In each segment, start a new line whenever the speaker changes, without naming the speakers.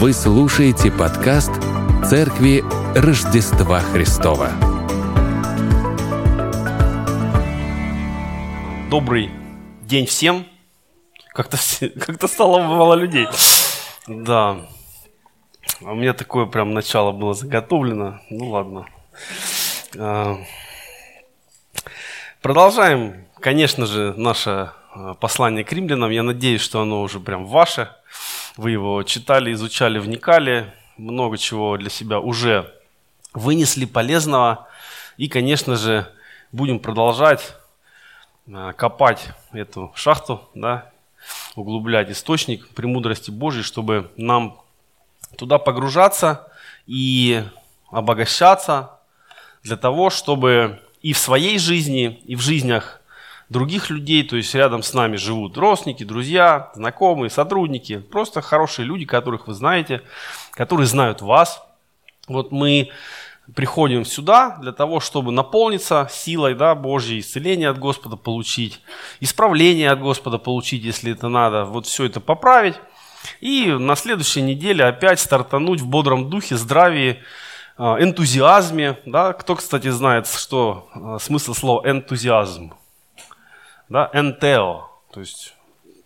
Вы слушаете подкаст Церкви Рождества Христова.
Добрый день всем. Как-то как стало мало людей. Да. У меня такое прям начало было заготовлено. Ну ладно. А, продолжаем, конечно же, наше а, послание к римлянам. Я надеюсь, что оно уже прям ваше. Вы его читали, изучали, вникали. Много чего для себя уже вынесли полезного. И, конечно же, будем продолжать а, копать эту шахту, да, углублять источник премудрости Божьей, чтобы нам туда погружаться и обогащаться, для того, чтобы и в своей жизни, и в жизнях других людей, то есть рядом с нами живут родственники, друзья, знакомые, сотрудники, просто хорошие люди, которых вы знаете, которые знают вас. Вот мы приходим сюда для того, чтобы наполниться силой да, Божьей, исцеление от Господа получить, исправление от Господа получить, если это надо, вот все это поправить. И на следующей неделе опять стартануть в бодром духе, здравии, а, энтузиазме. Да? Кто, кстати, знает, что а, смысл слова энтузиазм? Да? Энтео, то есть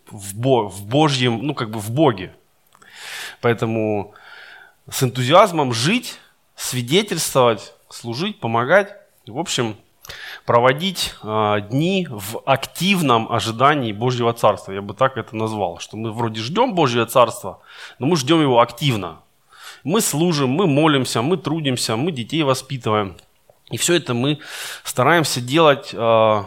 в, бо, в Божьем, ну как бы в Боге. Поэтому с энтузиазмом жить, свидетельствовать, служить, помогать. В общем, проводить э, дни в активном ожидании Божьего Царства. Я бы так это назвал. Что мы вроде ждем Божьего Царства, но мы ждем его активно. Мы служим, мы молимся, мы трудимся, мы детей воспитываем. И все это мы стараемся делать э,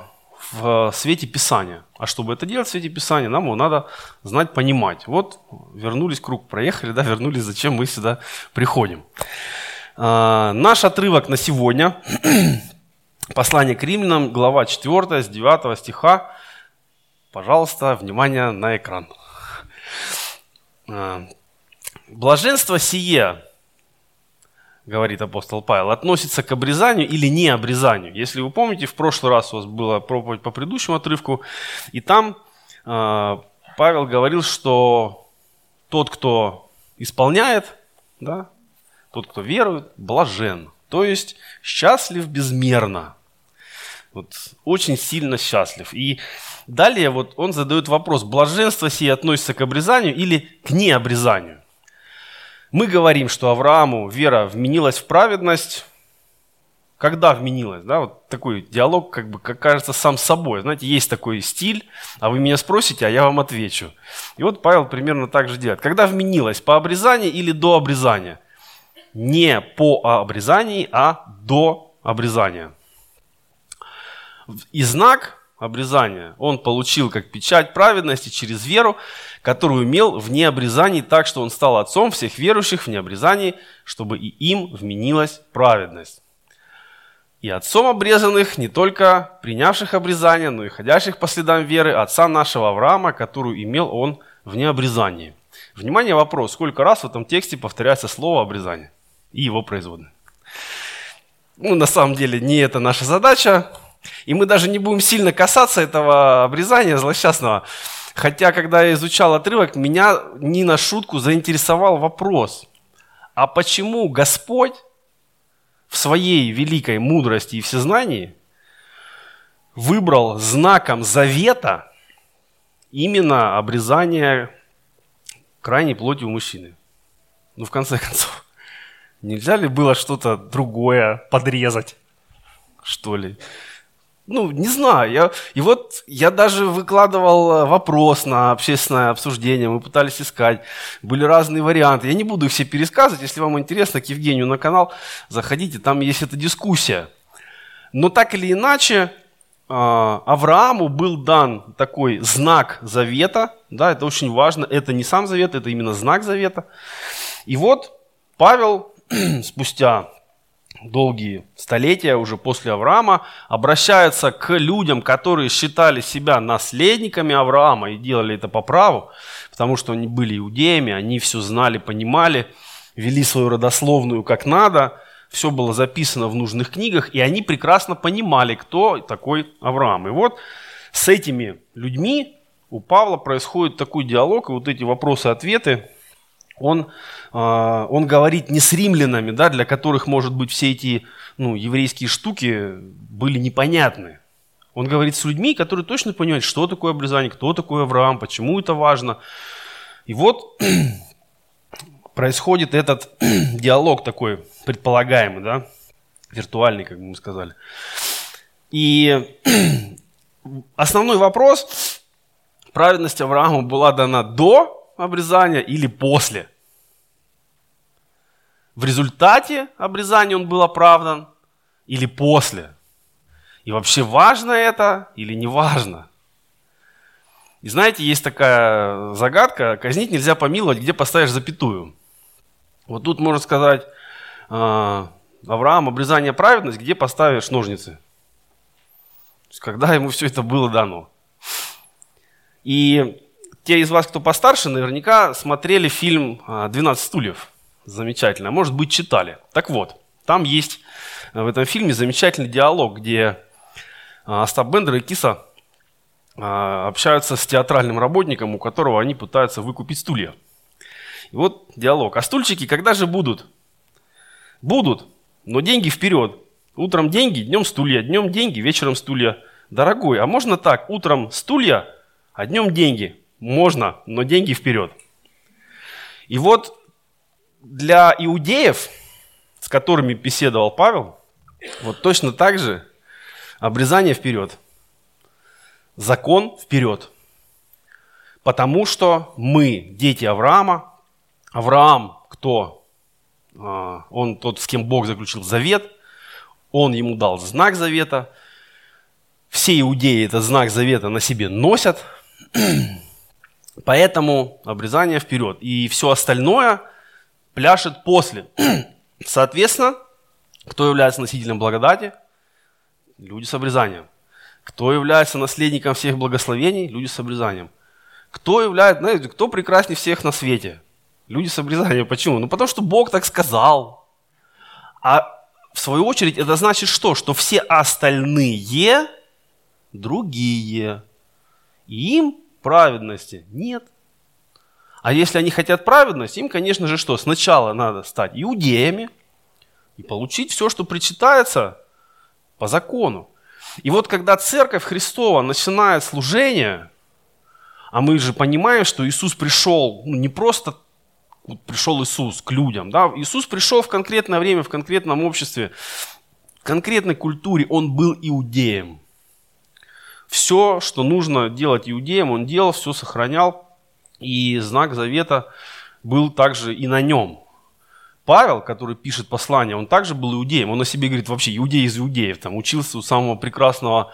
в свете Писания. А чтобы это делать в свете Писания, нам его надо знать, понимать. Вот вернулись, круг проехали, да, вернулись, зачем мы сюда приходим. Э, наш отрывок на сегодня, послание к римлянам, глава 4, с 9 стиха. Пожалуйста, внимание на экран. Э, Блаженство сие, говорит апостол Павел, относится к обрезанию или не обрезанию. Если вы помните, в прошлый раз у вас была проповедь по предыдущему отрывку, и там э, Павел говорил, что тот, кто исполняет, да, тот, кто верует, блажен, то есть счастлив безмерно. Вот, очень сильно счастлив. И далее вот он задает вопрос, блаженство сие относится к обрезанию или к необрезанию? Мы говорим, что Аврааму вера вменилась в праведность. Когда вменилась? Да, вот такой диалог, как бы, как кажется, сам собой. Знаете, есть такой стиль, а вы меня спросите, а я вам отвечу. И вот Павел примерно так же делает. Когда вменилась? По обрезанию или до обрезания? Не по обрезании, а до обрезания. И знак обрезания он получил как печать праведности через веру, которую имел в необрезании так, что он стал отцом всех верующих в необрезании, чтобы и им вменилась праведность. И отцом обрезанных не только принявших обрезание, но и ходящих по следам веры отца нашего Авраама, которую имел он в необрезании. Внимание, вопрос, сколько раз в этом тексте повторяется слово обрезание и его производные. Ну, на самом деле, не это наша задача, и мы даже не будем сильно касаться этого обрезания злосчастного. Хотя, когда я изучал отрывок, меня не на шутку заинтересовал вопрос. А почему Господь в своей великой мудрости и всезнании выбрал знаком завета именно обрезание крайней плоти у мужчины? Ну, в конце концов, нельзя ли было что-то другое подрезать, что ли? Ну, не знаю. Я, и вот я даже выкладывал э, вопрос на общественное обсуждение, мы пытались искать, были разные варианты. Я не буду их все пересказывать, если вам интересно, к Евгению на канал заходите, там есть эта дискуссия. Но так или иначе, э, Аврааму был дан такой знак завета, да, это очень важно, это не сам завет, это именно знак завета. И вот Павел спустя долгие столетия уже после Авраама, обращаются к людям, которые считали себя наследниками Авраама и делали это по праву, потому что они были иудеями, они все знали, понимали, вели свою родословную как надо, все было записано в нужных книгах, и они прекрасно понимали, кто такой Авраам. И вот с этими людьми у Павла происходит такой диалог, и вот эти вопросы-ответы он, а, он говорит не с римлянами, да, для которых, может быть, все эти ну, еврейские штуки были непонятны. Он говорит с людьми, которые точно понимают, что такое обрезание, кто такой Авраам, почему это важно. И вот происходит этот диалог такой предполагаемый, да, виртуальный, как бы мы сказали. И основной вопрос, праведность Авраама была дана до обрезания или после. В результате обрезания он был оправдан или после. И вообще важно это или не важно. И знаете, есть такая загадка, казнить нельзя помиловать, где поставишь запятую. Вот тут можно сказать, а, Авраам, обрезание праведность, где поставишь ножницы? когда ему все это было дано. И те из вас, кто постарше, наверняка смотрели фильм «12 стульев». Замечательно. Может быть, читали. Так вот, там есть в этом фильме замечательный диалог, где а, Остап Бендер и Киса а, общаются с театральным работником, у которого они пытаются выкупить стулья. И вот диалог. А стульчики когда же будут? Будут, но деньги вперед. Утром деньги, днем стулья, днем деньги, вечером стулья. Дорогой, а можно так, утром стулья, а днем деньги? Можно, но деньги вперед. И вот для иудеев, с которыми беседовал Павел, вот точно так же обрезание вперед, закон вперед. Потому что мы дети Авраама. Авраам кто? А, он тот, с кем Бог заключил завет. Он ему дал знак завета. Все иудеи этот знак завета на себе носят. Поэтому обрезание вперед. И все остальное пляшет после. Соответственно, кто является носителем благодати? Люди с обрезанием. Кто является наследником всех благословений? Люди с обрезанием. Кто является, знаете, кто прекраснее всех на свете? Люди с обрезанием. Почему? Ну потому что Бог так сказал. А в свою очередь, это значит что? Что все остальные другие. И им праведности нет. А если они хотят праведности, им, конечно же, что? Сначала надо стать иудеями и получить все, что причитается по закону. И вот когда Церковь Христова начинает служение, а мы же понимаем, что Иисус пришел ну, не просто вот пришел Иисус к людям. Да? Иисус пришел в конкретное время, в конкретном обществе, в конкретной культуре. Он был иудеем. Все, что нужно делать иудеям, он делал, все сохранял. И знак завета был также и на нем. Павел, который пишет послание, он также был иудеем. Он о себе говорит вообще иудей из иудеев. Там учился у самого прекрасного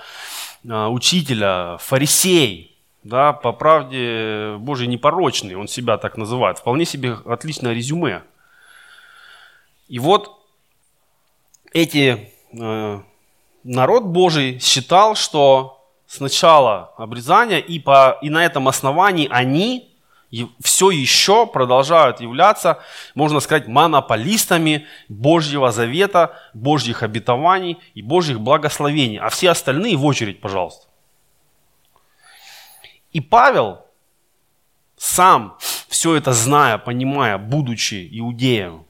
а, учителя, фарисей да, по правде Божьей непорочный, он себя так называет. Вполне себе отличное резюме. И вот эти, э, народ Божий считал, что сначала обрезание, и, по, и на этом основании они все еще продолжают являться, можно сказать, монополистами Божьего завета, Божьих обетований и Божьих благословений. А все остальные в очередь, пожалуйста. И Павел, сам все это зная, понимая, будучи иудеем,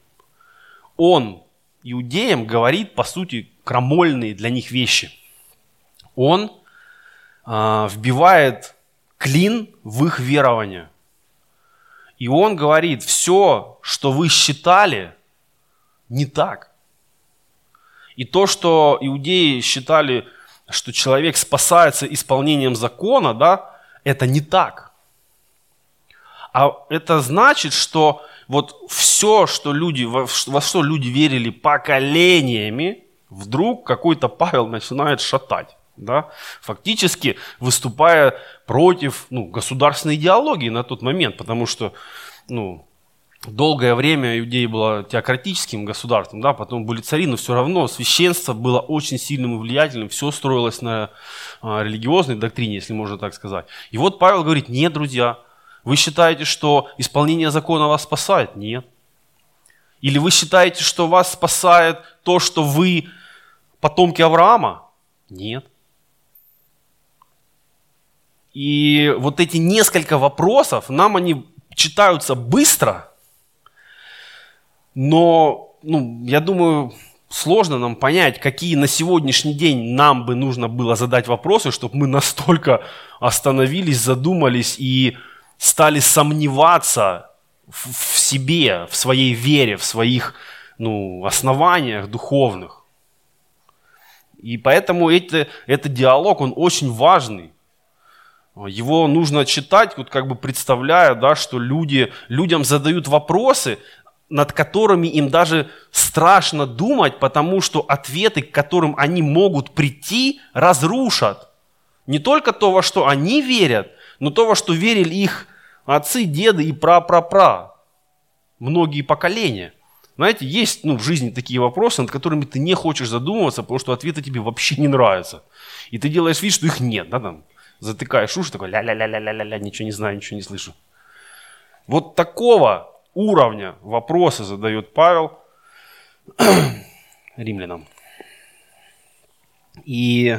он иудеям говорит, по сути, крамольные для них вещи. Он вбивает клин в их верование. И он говорит, все, что вы считали, не так. И то, что иудеи считали, что человек спасается исполнением закона, да, это не так. А это значит, что вот все, что люди, во что люди верили поколениями, вдруг какой-то Павел начинает шатать. Да? Фактически выступая против ну, государственной идеологии на тот момент, потому что ну, долгое время Иудея была теократическим государством, да, потом были цари, но все равно священство было очень сильным и влиятельным, все строилось на а, религиозной доктрине, если можно так сказать. И вот Павел говорит, нет, друзья, вы считаете, что исполнение закона вас спасает? Нет. Или вы считаете, что вас спасает то, что вы потомки Авраама? Нет. И вот эти несколько вопросов, нам они читаются быстро – Но, ну, я думаю, сложно нам понять, какие на сегодняшний день нам бы нужно было задать вопросы, чтобы мы настолько остановились, задумались и стали сомневаться в, в себе, в своей вере, в своих ну, основаниях духовных. И поэтому это, этот диалог, он очень важный. Его нужно читать, вот как бы представляя, да, что люди, людям задают вопросы, над которыми им даже страшно думать, потому что ответы, к которым они могут прийти, разрушат не только то, во что они верят, но то, во что верили их отцы, деды и пра-пра-пра. Многие поколения. Знаете, есть ну, в жизни такие вопросы, над которыми ты не хочешь задумываться, потому что ответы тебе вообще не нравятся. И ты делаешь вид, что их нет, да, там, затыкаешь уши, такой ля-ля-ля-ля-ля-ля, ничего не знаю, ничего не слышу. Вот такого уровня вопросы задает Павел римлянам. И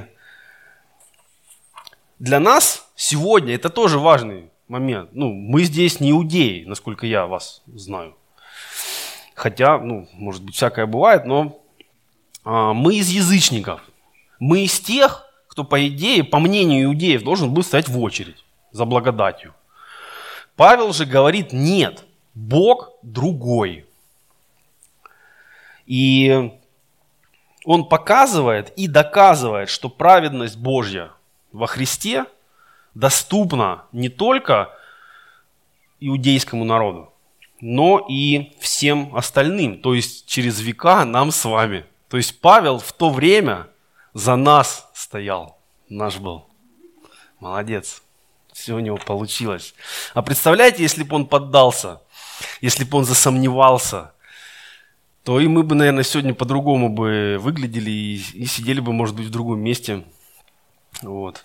для нас сегодня это тоже важный момент. Ну, мы здесь не иудеи, насколько я вас знаю. Хотя, ну, может быть, всякое бывает, но а, мы из язычников. Мы из тех, кто, по идее, по мнению иудеев, должен был стоять в очередь за благодатью. Павел же говорит, нет, Бог другой. И он показывает и доказывает, что праведность Божья во Христе доступна не только иудейскому народу, но и всем остальным, то есть через века нам с вами. То есть Павел в то время за нас стоял, наш был. Молодец, все у него получилось. А представляете, если бы он поддался, если бы он засомневался, то и мы бы, наверное, сегодня по-другому бы выглядели и, и сидели бы, может быть, в другом месте. Вот.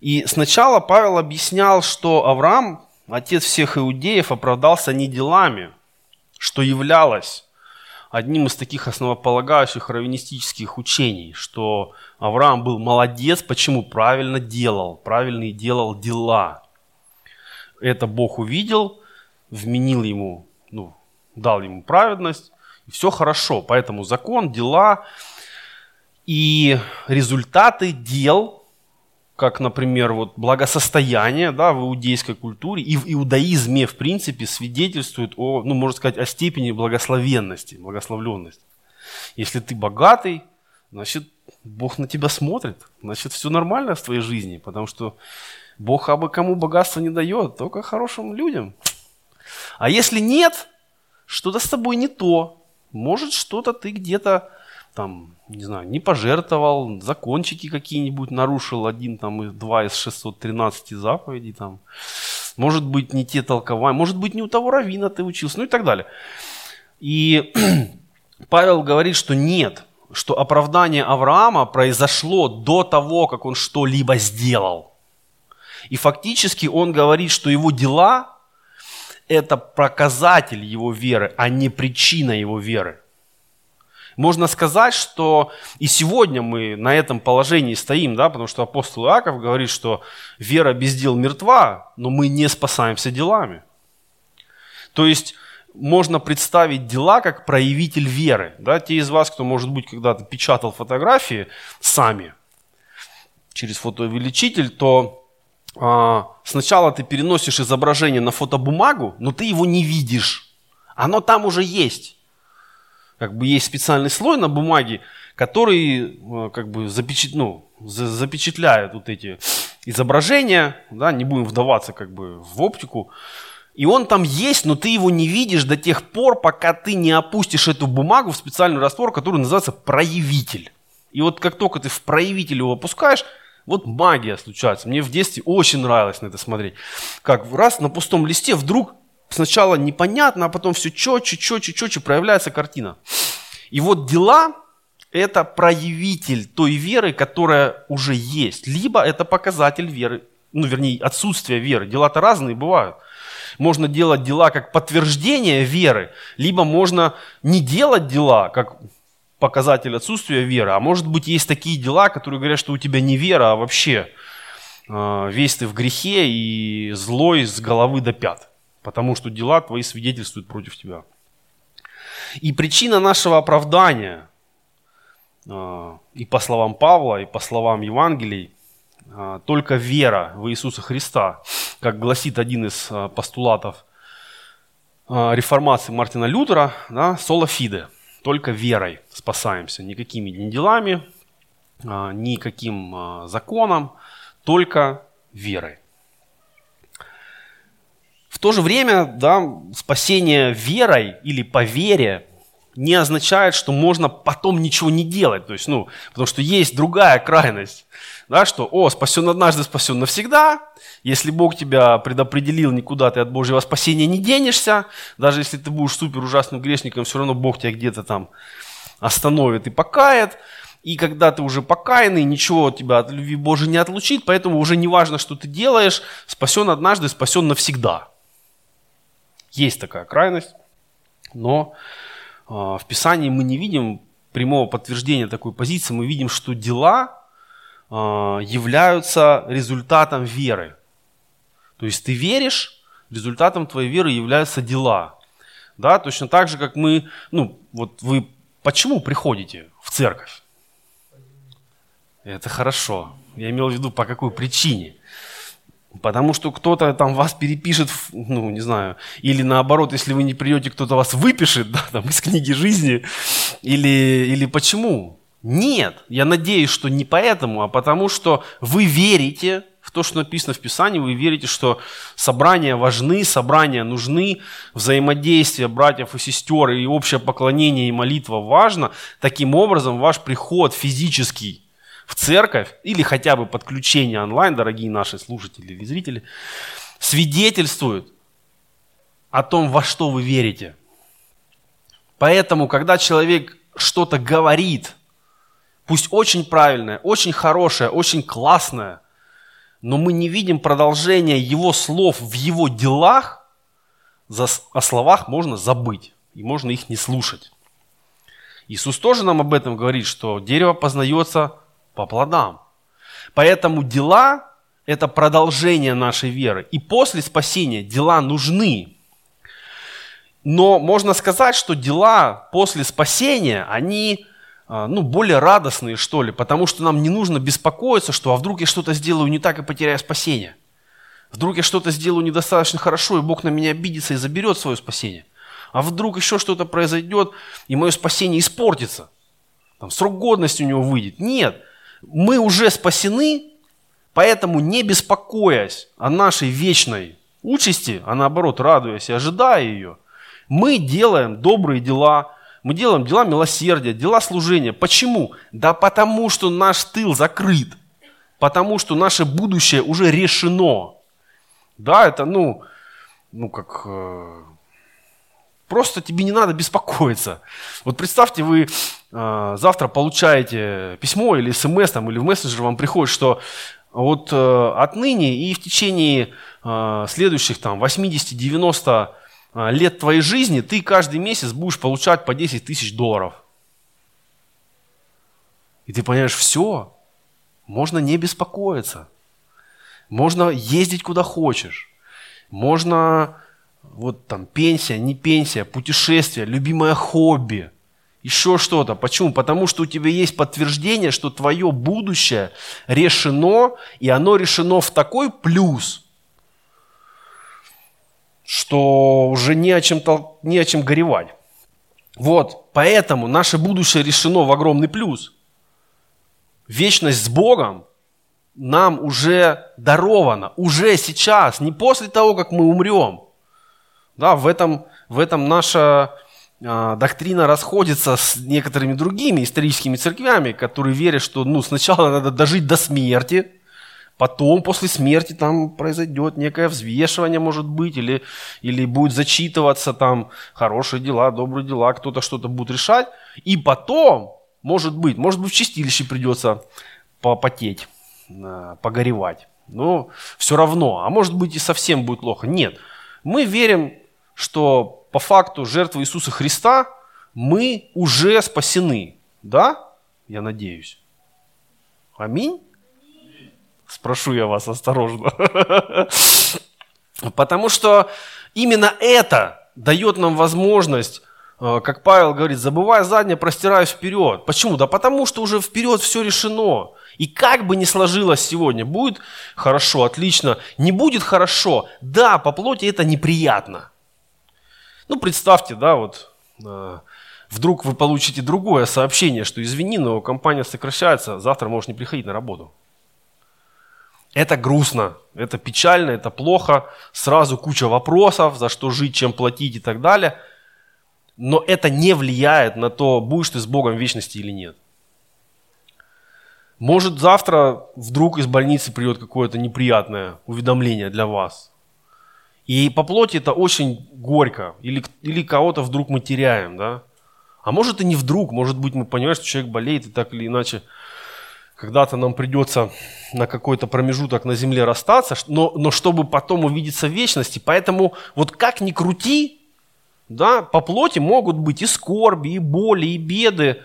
И сначала Павел объяснял, что Авраам, отец всех иудеев, оправдался не делами, что являлось одним из таких основополагающих раввинистических учений, что Авраам был молодец, почему правильно делал, правильно делал дела. Это Бог увидел, вменил ему, ну, дал ему праведность, и все хорошо. Поэтому закон, дела и результаты дел как, например, вот благосостояние да, в иудейской культуре и в иудаизме, в принципе, свидетельствует о, ну, можно сказать, о степени благословенности, благословленности. Если ты богатый, значит, Бог на тебя смотрит, значит, все нормально в твоей жизни, потому что Бог абы кому богатство не дает, только хорошим людям. А если нет, что-то с тобой не то. Может, что-то ты где-то там, не знаю, не пожертвовал, закончики какие-нибудь нарушил, один там, и два из 613 заповедей там. Может быть, не те толкования, может быть, не у того равина ты учился, ну и так далее. И Павел говорит, что нет, что оправдание Авраама произошло до того, как он что-либо сделал. И фактически он говорит, что его дела – это показатель его веры, а не причина его веры. Можно сказать, что и сегодня мы на этом положении стоим, да, потому что апостол Иаков говорит, что вера без дел мертва, но мы не спасаемся делами. То есть можно представить дела как проявитель веры. Да? Те из вас, кто, может быть, когда-то печатал фотографии сами через фотоувеличитель, то а, сначала ты переносишь изображение на фотобумагу, но ты его не видишь. Оно там уже есть как бы есть специальный слой на бумаге, который э, как бы запечат, ну, запечатляет вот эти изображения, да, не будем вдаваться как бы в оптику, и он там есть, но ты его не видишь до тех пор, пока ты не опустишь эту бумагу в специальный раствор, который называется проявитель. И вот как только ты в проявитель его опускаешь, вот магия случается. Мне в детстве очень нравилось на это смотреть. Как раз на пустом листе вдруг сначала непонятно, а потом все четче, четче, четче проявляется картина. И вот дела – это проявитель той веры, которая уже есть. Либо это показатель веры, ну, вернее, отсутствие веры. Дела-то разные бывают. Можно делать дела как подтверждение веры, либо можно не делать дела как показатель отсутствия веры, а может быть есть такие дела, которые говорят, что у тебя не вера, а вообще э, весь ты в грехе и злой с головы до пят потому что дела твои свидетельствуют против тебя. И причина нашего оправдания, а, и по словам Павла, и по словам Евангелий, а, только вера в Иисуса Христа, как гласит один из а, постулатов реформации Мартина Лютера, да, соло фиде, только верой спасаемся, никакими ни делами, никаким законом, только верой. То же время да, спасение верой или по вере не означает, что можно потом ничего не делать. То есть, ну, потому что есть другая крайность, да, что, о, спасен однажды, спасен навсегда. Если Бог тебя предопределил, никуда ты от Божьего спасения не денешься. Даже если ты будешь супер ужасным грешником, все равно Бог тебя где-то там остановит и покает. И когда ты уже покаянный, ничего тебя от любви Божьей не отлучит, поэтому уже не важно, что ты делаешь, спасен однажды, спасен навсегда. Есть такая крайность, но э, в Писании мы не видим прямого подтверждения такой позиции, мы видим, что дела э, являются результатом веры. То есть ты веришь, результатом твоей веры являются дела. Да, точно так же, как мы, ну, вот вы почему приходите в церковь? Это хорошо. Я имел в виду, по какой причине. Потому что кто-то там вас перепишет, ну, не знаю, или наоборот, если вы не придете, кто-то вас выпишет, да, там, из книги жизни, или, или почему? Нет, я надеюсь, что не поэтому, а потому что вы верите в то, что написано в Писании, вы верите, что собрания важны, собрания нужны, взаимодействие братьев и сестер и общее поклонение и молитва важно. Таким образом, ваш приход физический в церковь или хотя бы подключение онлайн, дорогие наши слушатели или зрители, свидетельствуют о том, во что вы верите. Поэтому, когда человек что-то говорит, пусть очень правильное, очень хорошее, очень классное, но мы не видим продолжения его слов в его делах, за, о словах можно забыть, и можно их не слушать. Иисус тоже нам об этом говорит, что дерево познается по плодам. Поэтому дела – это продолжение нашей веры. И после спасения дела нужны. Но можно сказать, что дела после спасения, они а, ну, более радостные, что ли, потому что нам не нужно беспокоиться, что а вдруг я что-то сделаю не так и потеряю спасение. Вдруг я что-то сделаю недостаточно хорошо, и Бог на меня обидится и заберет свое спасение. А вдруг еще что-то произойдет, и мое спасение испортится. Там срок годности у него выйдет. Нет мы уже спасены, поэтому не беспокоясь о нашей вечной участи, а наоборот радуясь и ожидая ее, мы делаем добрые дела, мы делаем дела милосердия, дела служения. Почему? Да потому что наш тыл закрыт, потому что наше будущее уже решено. Да, это, ну, ну как, э, Просто тебе не надо беспокоиться. Вот представьте, вы завтра получаете письмо или смс, там, или в мессенджер вам приходит, что вот э, отныне и в течение э, следующих там 80-90 э, лет твоей жизни ты каждый месяц будешь получать по 10 тысяч долларов. И ты понимаешь, все, можно не беспокоиться. Можно ездить куда хочешь. Можно вот там пенсия, не пенсия, путешествие, любимое хобби, еще что-то. Почему? Потому что у тебя есть подтверждение, что твое будущее решено, и оно решено в такой плюс, что уже не о чем, не о чем горевать. Вот, поэтому наше будущее решено в огромный плюс. Вечность с Богом нам уже дарована, уже сейчас, не после того, как мы умрем – да, в, этом, в этом наша доктрина расходится с некоторыми другими историческими церквями, которые верят, что ну, сначала надо дожить до смерти, потом после смерти там произойдет некое взвешивание, может быть, или, или будет зачитываться там хорошие дела, добрые дела, кто-то что-то будет решать. И потом, может быть, может быть в чистилище придется попотеть, а, погоревать. Но все равно, а может быть и совсем будет плохо. Нет, мы верим что по факту жертвы Иисуса Христа мы уже спасены. Да? Я надеюсь. Аминь? Спрошу я вас осторожно. Потому что именно это дает нам возможность э, как Павел говорит, забывая заднее, простираюсь вперед. Почему? Да потому что уже вперед все решено. И как бы ни сложилось сегодня, будет хорошо, отлично, не будет хорошо, да, по плоти это неприятно. Ну, представьте, да, вот э, вдруг вы получите другое сообщение, что извини, но компания сокращается, завтра можешь не приходить на работу. Это грустно, это печально, это плохо, сразу куча вопросов, за что жить, чем платить и так далее. Но это не влияет на то, будешь ты с Богом в вечности или нет. Может завтра вдруг из больницы придет какое-то неприятное уведомление для вас. И по плоти это очень горько. Или, или кого-то вдруг мы теряем, да? А может и не вдруг, может быть мы понимаем, что человек болеет и так или иначе когда-то нам придется на какой-то промежуток на земле расстаться, но, но чтобы потом увидеться в вечности. Поэтому вот как ни крути, да, по плоти могут быть и скорби, и боли, и беды.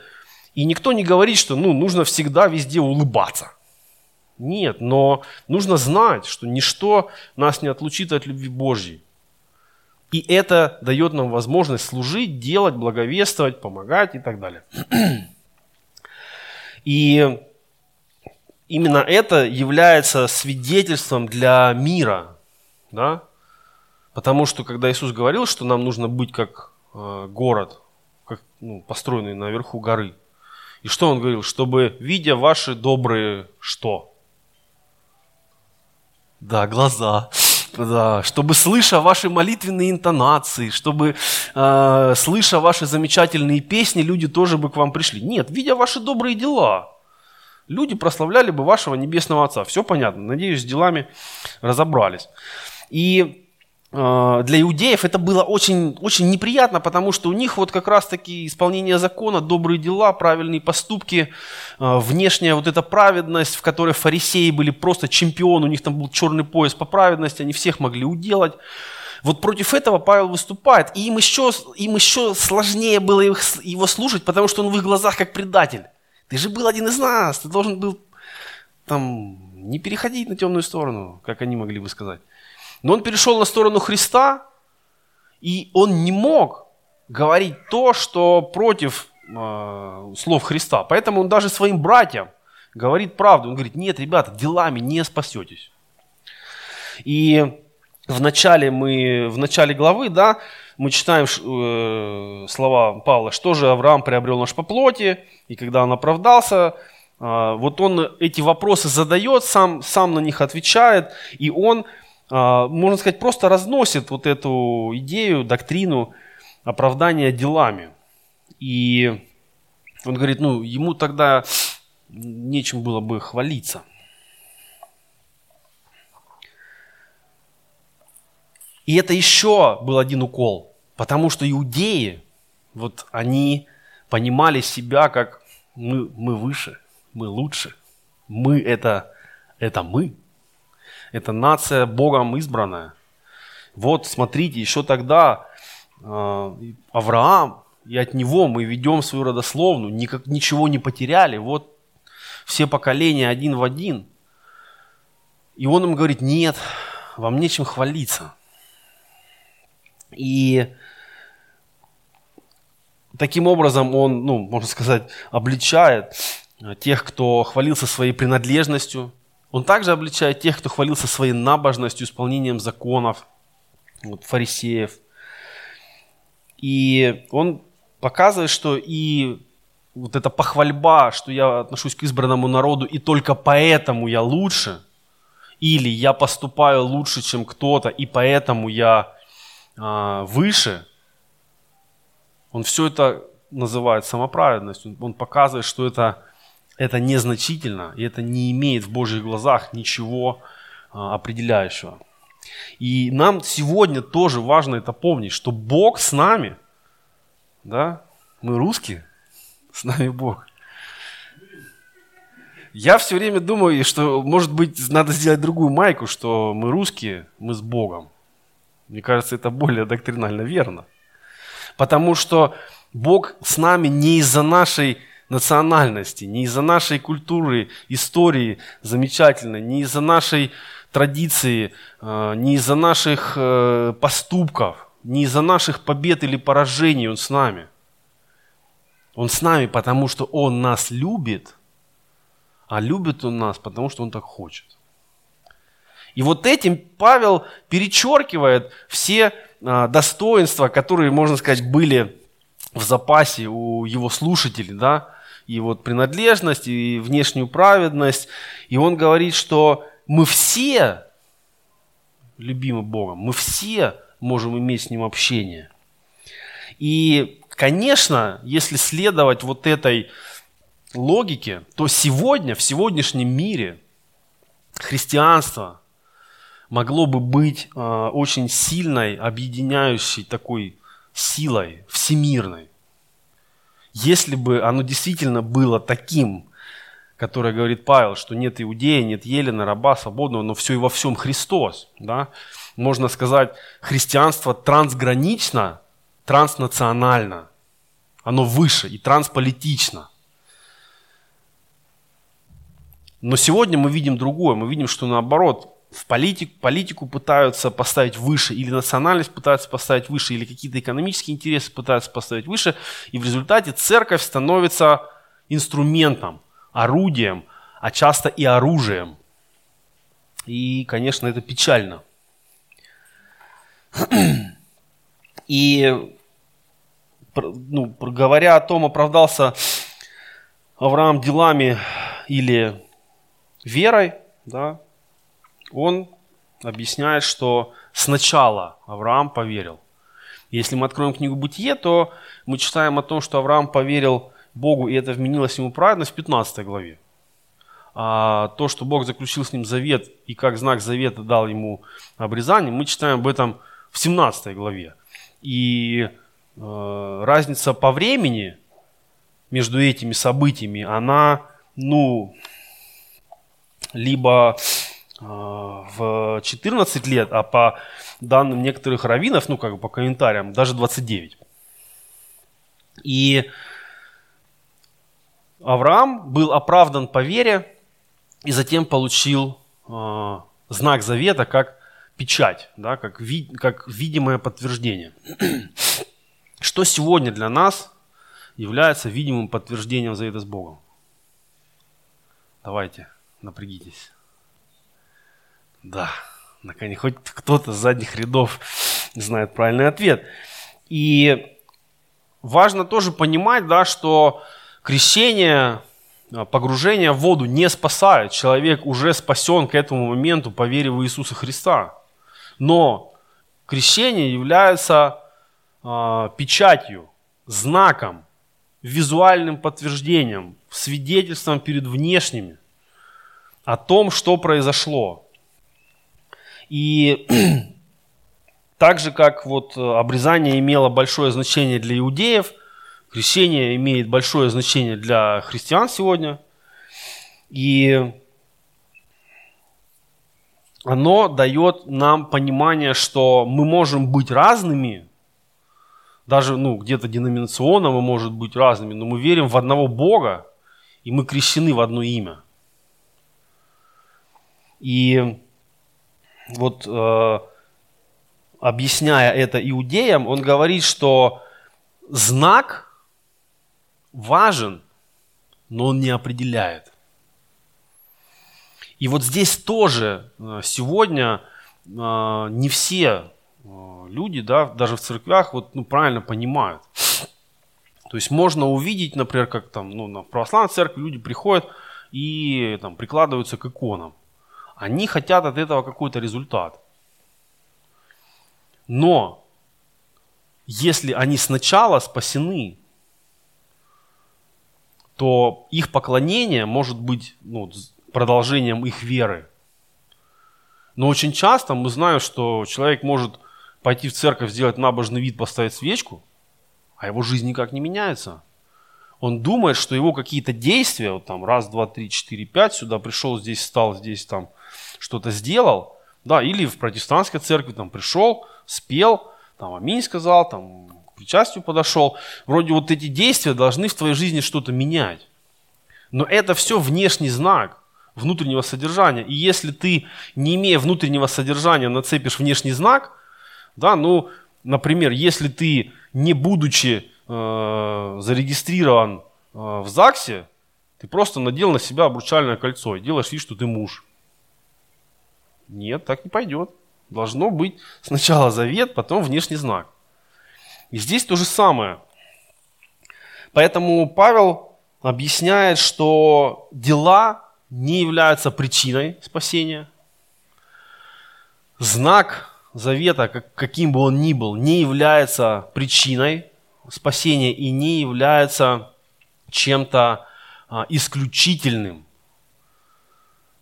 И никто не говорит, что ну, нужно всегда везде улыбаться. Нет, но нужно знать, что ничто нас не отлучит от любви Божьей. И это дает нам возможность служить, делать, благовествовать, помогать и так далее. И именно это является свидетельством для мира. Да? Потому что когда Иисус говорил, что нам нужно быть как э, город, как, ну, построенный наверху горы, и что он говорил? Чтобы, видя ваши добрые что? Да, глаза. Да, чтобы слыша ваши молитвенные интонации, чтобы э, слыша ваши замечательные песни, люди тоже бы к вам пришли. Нет, видя ваши добрые дела, люди прославляли бы вашего небесного Отца. Все понятно. Надеюсь, с делами разобрались. И для иудеев это было очень, очень неприятно, потому что у них вот как раз-таки исполнение закона, добрые дела, правильные поступки, э, внешняя вот эта праведность, в которой фарисеи были просто чемпионы, у них там был черный пояс по праведности, они всех могли уделать. Вот против этого Павел выступает, и им еще, им еще сложнее было его слушать, потому что он в их глазах как предатель. Ты же был один из нас, ты должен был там не переходить на темную сторону, как они могли бы сказать. Но он перешел на сторону Христа, и он не мог говорить то, что против э, слов Христа. Поэтому он даже своим братьям говорит правду. Он говорит, нет, ребята, делами не спасетесь. И в начале, мы, в начале главы, да, мы читаем э, слова Павла, что же Авраам приобрел наш по плоти, и когда он оправдался, э, вот он эти вопросы задает, сам, сам на них отвечает, и он, можно сказать, просто разносит вот эту идею, доктрину оправдания делами. И он говорит, ну, ему тогда нечем было бы хвалиться. И это еще был один укол, потому что иудеи, вот они понимали себя как мы, мы выше, мы лучше, мы это, это мы, это нация Богом избранная. Вот смотрите, еще тогда э, Авраам, и от него мы ведем свою родословную, никак, ничего не потеряли, вот все поколения один в один. И он им говорит, нет, вам нечем хвалиться. И таким образом он, ну, можно сказать, обличает тех, кто хвалился своей принадлежностью. Он также обличает тех, кто хвалился своей набожностью, исполнением законов, вот, фарисеев. И он показывает, что и вот эта похвальба, что я отношусь к избранному народу, и только поэтому я лучше, или я поступаю лучше, чем кто-то, и поэтому я а, выше, он все это называет самоправедностью. Он показывает, что это, это незначительно, и это не имеет в Божьих глазах ничего а, определяющего. И нам сегодня тоже важно это помнить, что Бог с нами, да, мы русские, с нами Бог. Я все время думаю, что, может быть, надо сделать другую майку, что мы русские, мы с Богом. Мне кажется, это более доктринально верно. Потому что Бог с нами не из-за нашей национальности, не из-за нашей культуры, истории замечательной, не из-за нашей традиции, э, не из-за наших э, поступков. не из-за наших побед или поражений Он с нами. Он с нами, потому что Он нас любит, а любит Он нас, потому что Он так хочет. И вот этим Павел перечеркивает все а, достоинства, которые, можно сказать, были в запасе у его слушателей, да, и вот принадлежность, и внешнюю праведность. И он говорит, что мы все любимы Богом, мы все можем иметь с Ним общение. И, конечно, если следовать вот этой логике, то сегодня, в сегодняшнем мире, христианство могло бы быть э, очень сильной, объединяющей такой силой, всемирной. Если бы оно действительно было таким, которое говорит Павел, что нет иудея, нет елена, раба, свободного, но все и во всем Христос. Да? Можно сказать, христианство трансгранично, транснационально. Оно выше и трансполитично. Но сегодня мы видим другое. Мы видим, что наоборот, в политик, политику пытаются поставить выше, или национальность пытаются поставить выше, или какие-то экономические интересы пытаются поставить выше, и в результате церковь становится инструментом, орудием, а часто и оружием. И, конечно, это печально. И ну, говоря о том, оправдался Авраам делами или верой, да, он объясняет, что сначала Авраам поверил. Если мы откроем книгу Бытие, то мы читаем о том, что Авраам поверил Богу, и это вменилось ему праведность в 15 главе. А то, что Бог заключил с ним завет, и как знак завета дал ему обрезание, мы читаем об этом в 17 главе. И э, разница по времени между этими событиями, она, ну, либо в 14 лет, а по данным некоторых раввинов, ну как бы по комментариям, даже 29. И Авраам был оправдан по вере и затем получил э, знак завета как печать, да, как, ви, как видимое подтверждение. Что сегодня для нас является видимым подтверждением завета с Богом? Давайте, напрягитесь. Да, наконец, хоть кто-то с задних рядов знает правильный ответ. И важно тоже понимать, да, что крещение, а, погружение в воду не спасает. Человек уже спасен к этому моменту по вере в Иисуса Христа. Но крещение является э, печатью, знаком, визуальным подтверждением, свидетельством перед внешними о том, что произошло. И так же, как вот э, обрезание имело большое значение для иудеев, крещение имеет большое значение для христиан сегодня. И оно дает нам понимание, что мы можем быть разными, даже ну, где-то деноминационно мы можем быть разными, но мы верим в одного Бога, и мы крещены в одно имя. И вот э, объясняя это иудеям, он говорит, что знак важен, но он не определяет. И вот здесь тоже э, сегодня э, не все э, люди, да, даже в церквях, вот, ну, правильно понимают. То есть можно увидеть, например, как там, ну, на православной церкви люди приходят и там прикладываются к иконам. Они хотят от этого какой-то результат. Но если они сначала спасены, то их поклонение может быть ну, продолжением их веры. Но очень часто мы знаем, что человек может пойти в церковь, сделать набожный вид, поставить свечку, а его жизнь никак не меняется. Он думает, что его какие-то действия, вот там раз, два, три, четыре, пять, сюда пришел, здесь стал, здесь там что-то сделал, да, или в протестантской церкви там пришел, спел, там аминь сказал, там к причастию подошел. Вроде вот эти действия должны в твоей жизни что-то менять. Но это все внешний знак внутреннего содержания. И если ты, не имея внутреннего содержания, нацепишь внешний знак, да, ну, например, если ты, не будучи э, зарегистрирован э, в ЗАГСе, ты просто надел на себя обручальное кольцо и делаешь вид, что ты муж. Нет, так не пойдет. Должно быть сначала завет, потом внешний знак. И здесь то же самое. Поэтому Павел объясняет, что дела не являются причиной спасения. Знак завета, каким бы он ни был, не является причиной спасения и не является чем-то а, исключительным.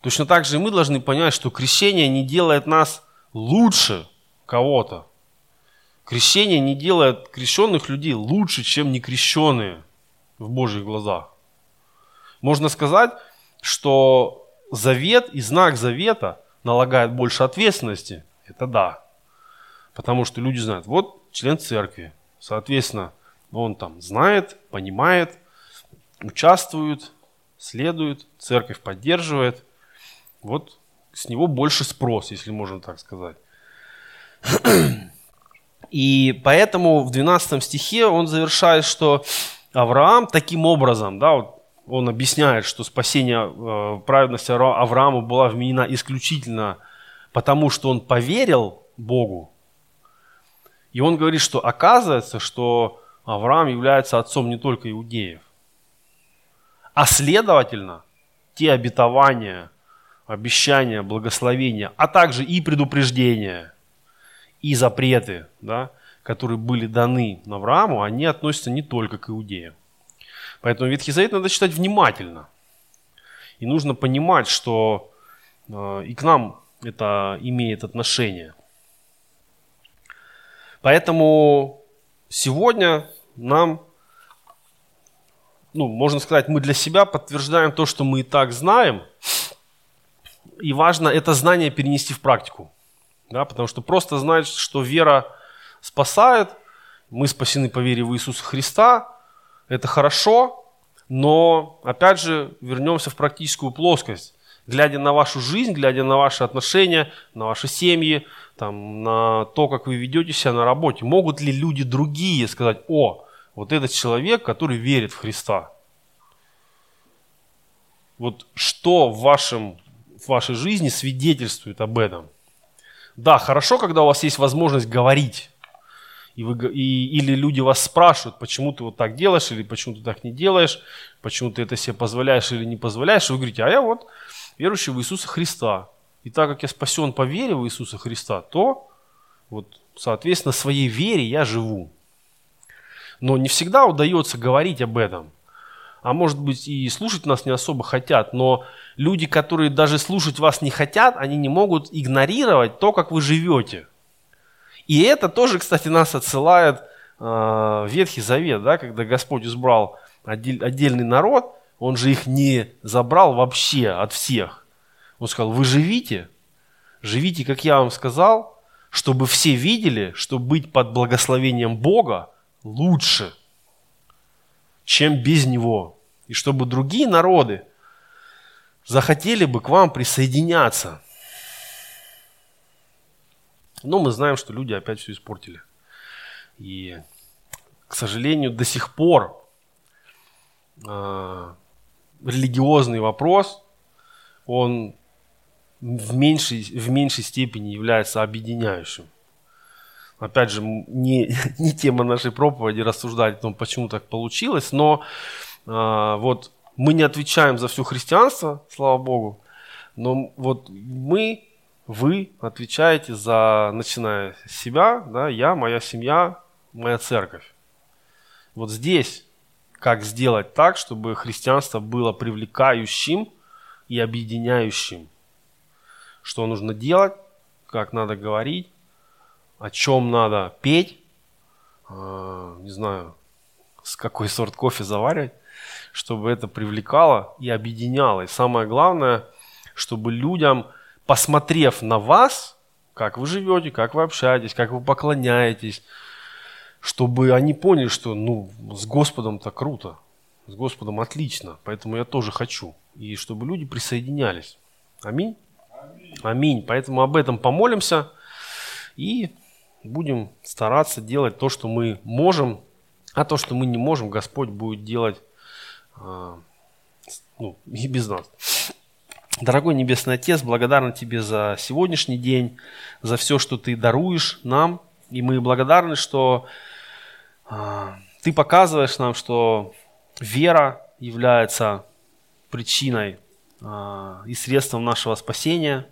Точно так же мы должны понять, что крещение не делает нас лучше кого-то. Крещение не делает крещенных людей лучше, чем некрещенные в Божьих глазах. Можно сказать, что завет и знак завета налагает больше ответственности. Это да. Потому что люди знают, вот член церкви. Соответственно, он там знает, понимает, участвует, следует, церковь поддерживает. Вот с него больше спрос, если можно так сказать. И поэтому в 12 стихе он завершает, что Авраам таким образом, да, вот он объясняет, что спасение э, праведности Аврааму была вменена исключительно потому, что он поверил Богу. И он говорит, что оказывается, что Авраам является отцом не только иудеев, а следовательно, те обетования, обещания, благословения, а также и предупреждения, и запреты, да, которые были даны Аврааму, они относятся не только к иудеям. Поэтому Ветхий Завет надо читать внимательно. И нужно понимать, что э, и к нам это имеет отношение. Поэтому сегодня нам ну, можно сказать, мы для себя подтверждаем то, что мы и так знаем. И важно это знание перенести в практику. Да, потому что просто знать, что вера спасает, мы спасены по вере в Иисуса Христа, это хорошо, но, опять же, вернемся в практическую плоскость. Глядя на вашу жизнь, глядя на ваши отношения, на ваши семьи, там, на то, как вы ведете себя на работе, могут ли люди другие сказать, о, вот этот человек, который верит в Христа. Вот что в, вашем, в вашей жизни свидетельствует об этом? Да, хорошо, когда у вас есть возможность говорить. И вы, и, или люди вас спрашивают, почему ты вот так делаешь, или почему ты так не делаешь, почему ты это себе позволяешь или не позволяешь. И вы говорите, а я вот верующий в Иисуса Христа. И так как я спасен по вере в Иисуса Христа, то вот, соответственно, своей вере я живу. Но не всегда удается говорить об этом. А может быть и слушать нас не особо хотят, но люди, которые даже слушать вас не хотят, они не могут игнорировать то, как вы живете. И это тоже, кстати, нас отсылает э, Ветхий Завет, да, когда Господь избрал отдель, отдельный народ, Он же их не забрал вообще от всех. Он сказал, вы живите, живите, как я вам сказал, чтобы все видели, что быть под благословением Бога лучше, чем без него. И чтобы другие народы захотели бы к вам присоединяться. Но мы знаем, что люди опять все испортили. И, к сожалению, до сих пор э, религиозный вопрос, он в меньшей, в меньшей степени является объединяющим опять же, не, не тема нашей проповеди рассуждать о том, почему так получилось, но э, вот мы не отвечаем за все христианство, слава Богу, но вот мы, вы отвечаете за, начиная с себя, да, я, моя семья, моя церковь. Вот здесь, как сделать так, чтобы христианство было привлекающим и объединяющим. Что нужно делать, как надо говорить, о чем надо петь, э, не знаю, с какой сорт кофе заваривать, чтобы это привлекало и объединяло. И самое главное, чтобы людям, посмотрев на вас, как вы живете, как вы общаетесь, как вы поклоняетесь, чтобы они поняли, что ну, с Господом-то круто, с Господом отлично, поэтому я тоже хочу. И чтобы люди присоединялись. Аминь. Аминь. Аминь. Поэтому об этом помолимся и будем стараться делать то, что мы можем, а то, что мы не можем, Господь будет делать ну, и без нас. Дорогой Небесный Отец, благодарны Тебе за сегодняшний день, за все, что Ты даруешь нам. И мы благодарны, что э, Ты показываешь нам, что вера является причиной э, и средством нашего спасения.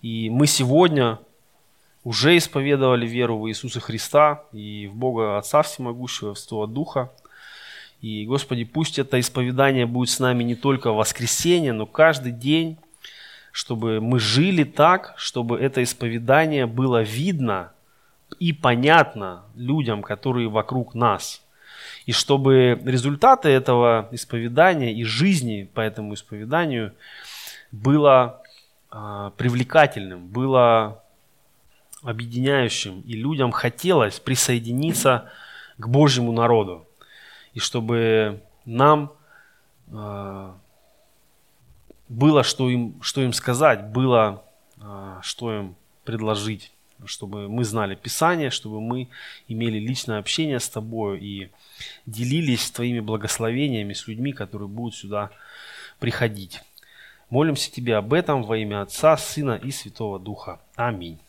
И мы сегодня уже исповедовали веру в Иисуса Христа и в Бога Отца Всемогущего, в Святого Духа. И, Господи, пусть это исповедание будет с нами не только в воскресенье, но каждый день, чтобы мы жили так, чтобы это исповедание было видно и понятно людям, которые вокруг нас. И чтобы результаты этого исповедания и жизни по этому исповеданию было э, привлекательным, было объединяющим, и людям хотелось присоединиться к Божьему народу и чтобы нам э, было, что им, что им сказать, было, э, что им предложить, чтобы мы знали Писание, чтобы мы имели личное общение с Тобой и делились Твоими благословениями с людьми, которые будут сюда приходить. Молимся Тебе об этом во имя Отца, Сына и Святого Духа. Аминь.